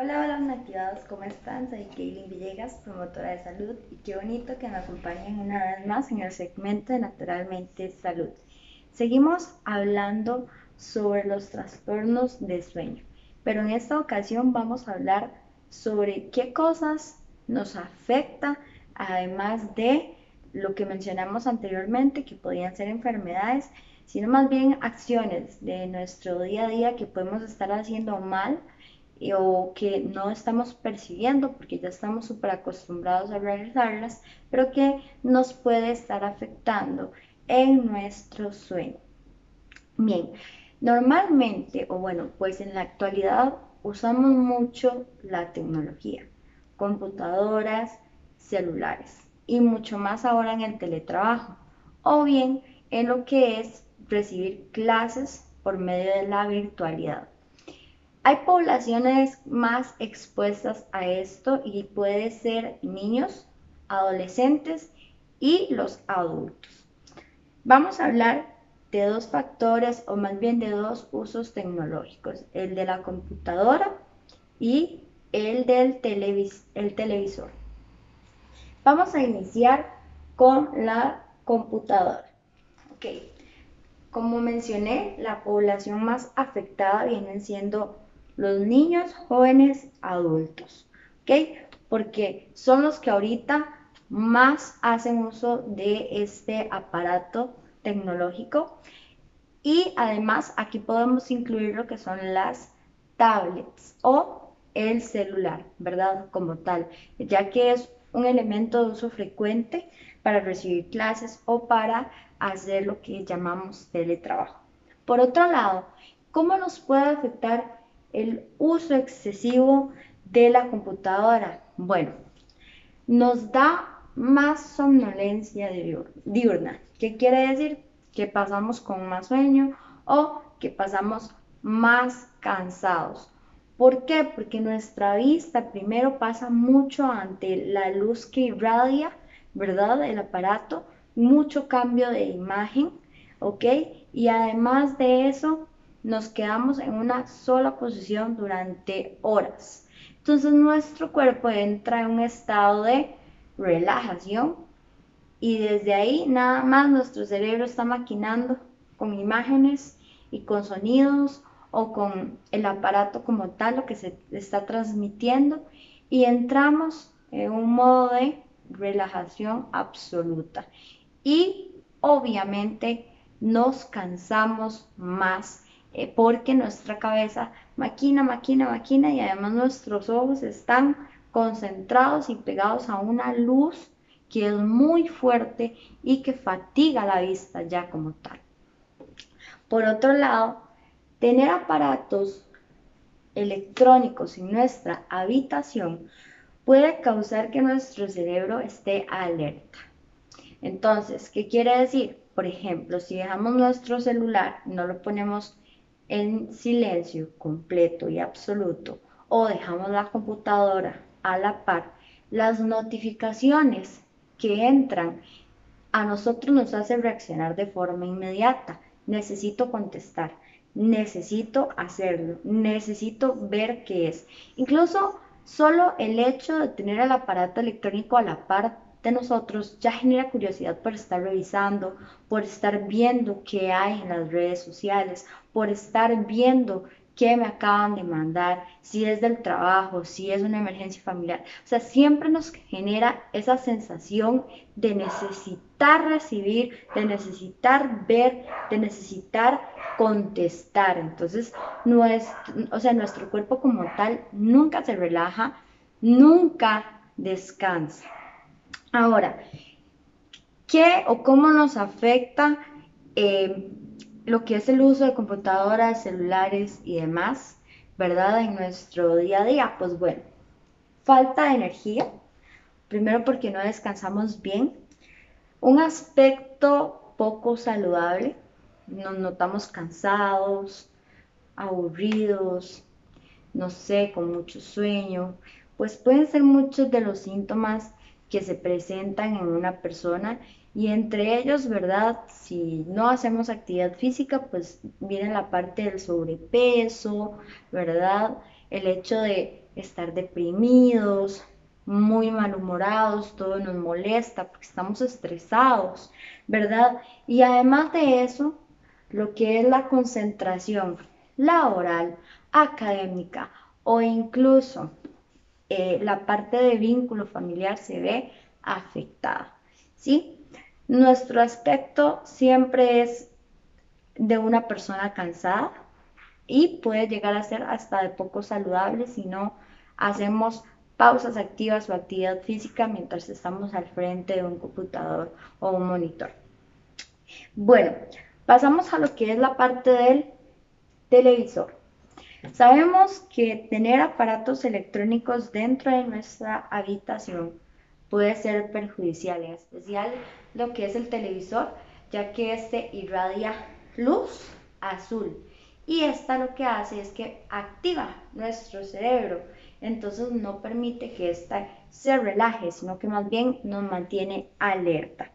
Hola, hola nativados, ¿cómo están? Soy Kaylin Villegas, promotora de salud y qué bonito que me acompañen una vez más en el segmento de Naturalmente Salud. Seguimos hablando sobre los trastornos de sueño, pero en esta ocasión vamos a hablar sobre qué cosas nos afecta, además de lo que mencionamos anteriormente, que podían ser enfermedades, sino más bien acciones de nuestro día a día que podemos estar haciendo mal o que no estamos percibiendo porque ya estamos súper acostumbrados a realizarlas, pero que nos puede estar afectando en nuestro sueño. Bien, normalmente, o bueno, pues en la actualidad usamos mucho la tecnología, computadoras, celulares y mucho más ahora en el teletrabajo o bien en lo que es recibir clases por medio de la virtualidad. Hay poblaciones más expuestas a esto y puede ser niños, adolescentes y los adultos. Vamos a hablar de dos factores o más bien de dos usos tecnológicos, el de la computadora y el del el televisor. Vamos a iniciar con la computadora. Como mencioné, la población más afectada vienen siendo los niños, jóvenes, adultos, ¿ok? Porque son los que ahorita más hacen uso de este aparato tecnológico y además aquí podemos incluir lo que son las tablets o el celular, ¿verdad? Como tal, ya que es un elemento de uso frecuente para recibir clases o para hacer lo que llamamos teletrabajo. Por otro lado, ¿cómo nos puede afectar el uso excesivo de la computadora. Bueno, nos da más somnolencia diurna. ¿Qué quiere decir? Que pasamos con más sueño o que pasamos más cansados. ¿Por qué? Porque nuestra vista primero pasa mucho ante la luz que irradia, ¿verdad? El aparato, mucho cambio de imagen, ¿ok? Y además de eso, nos quedamos en una sola posición durante horas. Entonces nuestro cuerpo entra en un estado de relajación y desde ahí nada más nuestro cerebro está maquinando con imágenes y con sonidos o con el aparato como tal, lo que se está transmitiendo y entramos en un modo de relajación absoluta y obviamente nos cansamos más eh, porque nuestra cabeza maquina, maquina, maquina y además nuestros ojos están concentrados y pegados a una luz que es muy fuerte y que fatiga la vista ya como tal. Por otro lado, tener aparatos electrónicos en nuestra habitación puede causar que nuestro cerebro esté alerta. Entonces, ¿qué quiere decir? Por ejemplo, si dejamos nuestro celular, no lo ponemos en silencio completo y absoluto o dejamos la computadora a la par, las notificaciones que entran a nosotros nos hacen reaccionar de forma inmediata. Necesito contestar, necesito hacerlo, necesito ver qué es. Incluso solo el hecho de tener el aparato electrónico a la par de nosotros ya genera curiosidad por estar revisando, por estar viendo qué hay en las redes sociales, por estar viendo qué me acaban de mandar, si es del trabajo, si es una emergencia familiar. O sea, siempre nos genera esa sensación de necesitar recibir, de necesitar ver, de necesitar contestar. Entonces, o sea, nuestro cuerpo como tal nunca se relaja, nunca descansa. Ahora, ¿qué o cómo nos afecta eh, lo que es el uso de computadoras, celulares y demás, ¿verdad? En nuestro día a día, pues bueno, falta de energía, primero porque no descansamos bien, un aspecto poco saludable, nos notamos cansados, aburridos, no sé, con mucho sueño, pues pueden ser muchos de los síntomas que se presentan en una persona y entre ellos, ¿verdad? Si no hacemos actividad física, pues viene la parte del sobrepeso, ¿verdad? El hecho de estar deprimidos, muy malhumorados, todo nos molesta porque estamos estresados, ¿verdad? Y además de eso, lo que es la concentración laboral, académica o incluso eh, la parte de vínculo familiar se ve afectada, ¿sí? Nuestro aspecto siempre es de una persona cansada y puede llegar a ser hasta de poco saludable si no hacemos pausas activas o actividad física mientras estamos al frente de un computador o un monitor. Bueno, pasamos a lo que es la parte del televisor. Sabemos que tener aparatos electrónicos dentro de nuestra habitación puede ser perjudicial, en especial lo que es el televisor, ya que este irradia luz azul y esta lo que hace es que activa nuestro cerebro entonces no permite que ésta se relaje, sino que más bien nos mantiene alerta.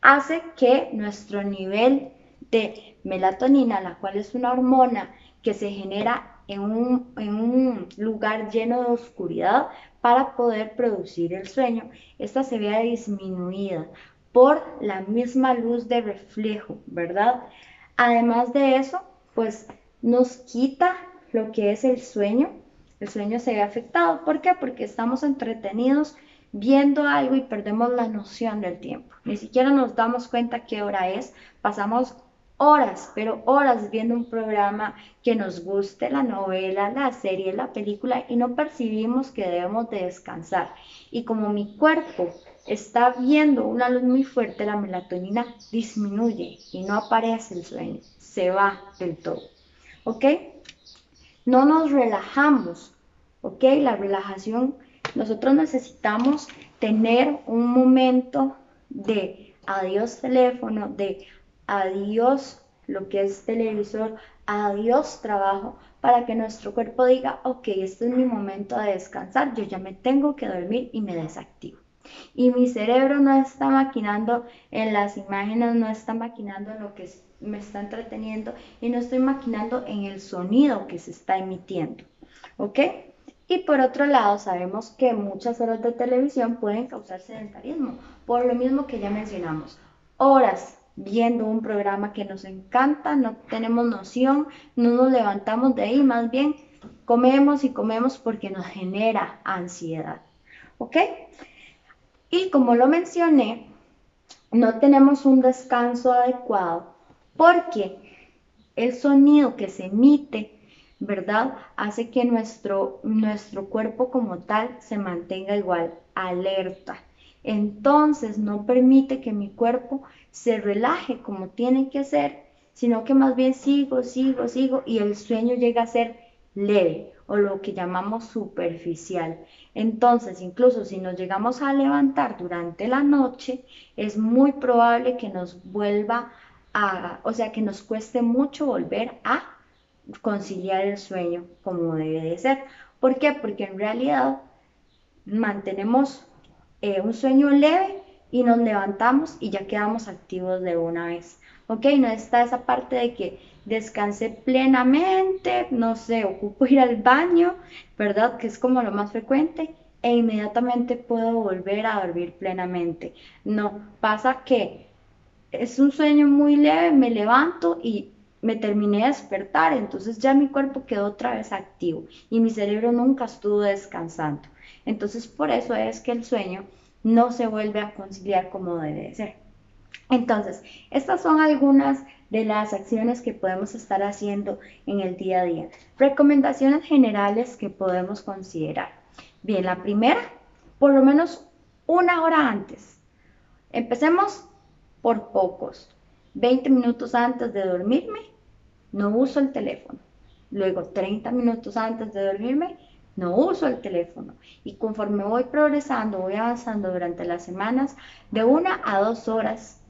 Hace que nuestro nivel de melatonina, la cual es una hormona que se genera en un, lugar lleno de oscuridad para poder producir el sueño, esta se vea disminuida por la misma luz de reflejo, ¿verdad? Además de eso, pues nos quita lo que es el sueño, el sueño se ve afectado. ¿Por qué? Porque estamos entretenidos viendo algo y perdemos la noción del tiempo. Ni siquiera nos damos cuenta qué hora es. Pasamos horas, pero horas viendo un programa que nos guste, la novela, la serie, la película, y no percibimos que debemos de descansar. Y como mi cuerpo está viendo una luz muy fuerte, la melatonina disminuye y no aparece el sueño, se va del todo. ¿Ok? No nos relajamos, ¿ok? La relajación, nosotros necesitamos tener un momento de adiós teléfono, de adiós lo que es televisor, adiós trabajo, para que nuestro cuerpo diga, ok, este es mi momento de descansar, yo ya me tengo que dormir y me desactivo. Y mi cerebro no está maquinando en las imágenes, no está maquinando en lo que me está entreteniendo y no estoy maquinando en el sonido que se está emitiendo. ¿Ok? Y por otro lado, sabemos que muchas horas de televisión pueden causar sedentarismo, por lo mismo que ya mencionamos. Horas viendo un programa que nos encanta, no tenemos noción, no nos levantamos de ahí, más bien comemos y comemos porque nos genera ansiedad. ¿Ok? Y como lo mencioné, no tenemos un descanso adecuado porque el sonido que se emite, ¿verdad? Hace que nuestro, nuestro cuerpo como tal se mantenga igual, alerta. Entonces no permite que mi cuerpo se relaje como tiene que ser, sino que más bien sigo, sigo, sigo y el sueño llega a ser leve o lo que llamamos superficial. Entonces, incluso si nos llegamos a levantar durante la noche, es muy probable que nos vuelva a, o sea, que nos cueste mucho volver a conciliar el sueño como debe de ser. ¿Por qué? Porque en realidad mantenemos eh, un sueño leve y nos levantamos y ya quedamos activos de una vez. ¿Ok? No está esa parte de que descansé plenamente, no sé, ocupo ir al baño, ¿verdad? Que es como lo más frecuente e inmediatamente puedo volver a dormir plenamente. No, pasa que es un sueño muy leve, me levanto y me terminé de despertar, entonces ya mi cuerpo quedó otra vez activo y mi cerebro nunca estuvo descansando. Entonces por eso es que el sueño no se vuelve a conciliar como debe ser. Entonces, estas son algunas de las acciones que podemos estar haciendo en el día a día. Recomendaciones generales que podemos considerar. Bien, la primera, por lo menos una hora antes. Empecemos por pocos. 20 minutos antes de dormirme, no uso el teléfono. Luego, 30 minutos antes de dormirme, no uso el teléfono. Y conforme voy progresando, voy avanzando durante las semanas, de una a dos horas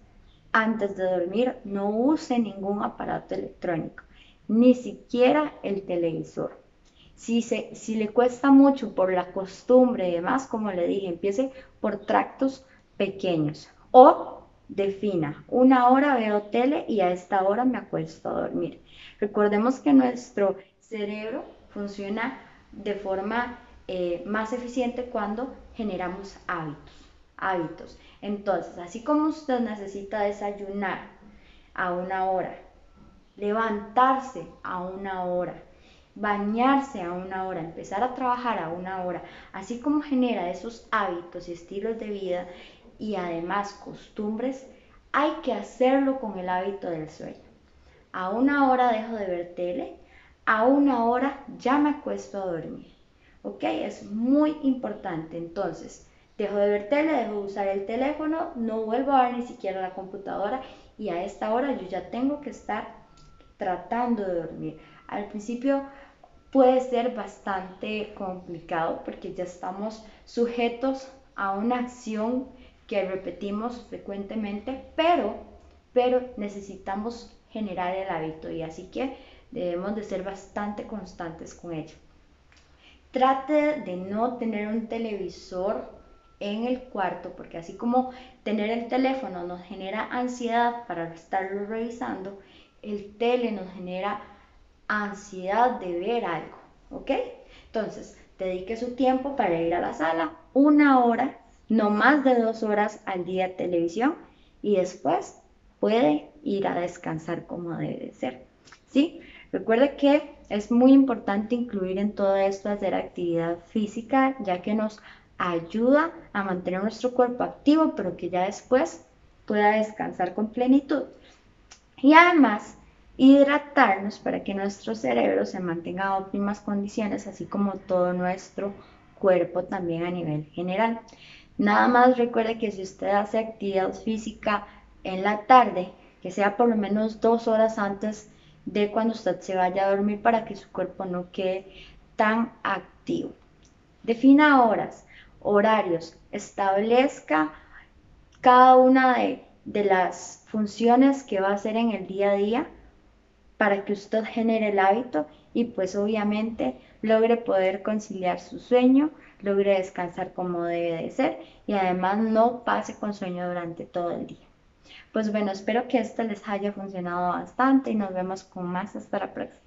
antes de dormir, no use ningún aparato electrónico, ni siquiera el televisor. Si, se, si le cuesta mucho por la costumbre y demás, como le dije, empiece por tractos pequeños. O defina, una hora veo tele y a esta hora me acuesto a dormir. Recordemos que nuestro cerebro funciona de forma eh, más eficiente cuando generamos hábitos. Hábitos. Entonces, así como usted necesita desayunar a una hora, levantarse a una hora, bañarse a una hora, empezar a trabajar a una hora, así como genera esos hábitos y estilos de vida y además costumbres, hay que hacerlo con el hábito del sueño. A una hora dejo de ver tele, a una hora ya me acuesto a dormir. ¿Ok? Es muy importante. Entonces, dejo de ver tele, dejo de usar el teléfono, no vuelvo a ver ni siquiera la computadora y a esta hora yo ya tengo que estar tratando de dormir. Al principio puede ser bastante complicado porque ya estamos sujetos a una acción que repetimos frecuentemente, pero, pero necesitamos generar el hábito y así que debemos de ser bastante constantes con ello. Trate de no tener un televisor en el cuarto, porque así como tener el teléfono nos genera ansiedad para estarlo revisando, el tele nos genera ansiedad de ver algo, ¿ok? Entonces, dedique su tiempo para ir a la sala, una hora no más de dos horas al día de televisión y después puede ir a descansar como debe de ser. ¿sí? Recuerde que es muy importante incluir en todo esto hacer actividad física, ya que nos ayuda a mantener nuestro cuerpo activo, pero que ya después pueda descansar con plenitud. Y además, hidratarnos para que nuestro cerebro se mantenga en óptimas condiciones, así como todo nuestro cuerpo también a nivel general. Nada más recuerde que si usted hace actividad física en la tarde, que sea por lo menos dos horas antes de cuando usted se vaya a dormir para que su cuerpo no quede tan activo. Defina horas, horarios, establezca cada una de, de las funciones que va a hacer en el día a día para que usted genere el hábito y pues obviamente logre poder conciliar su sueño, logre descansar como debe de ser y además no pase con sueño durante todo el día. Pues bueno, espero que esto les haya funcionado bastante y nos vemos con más hasta la próxima.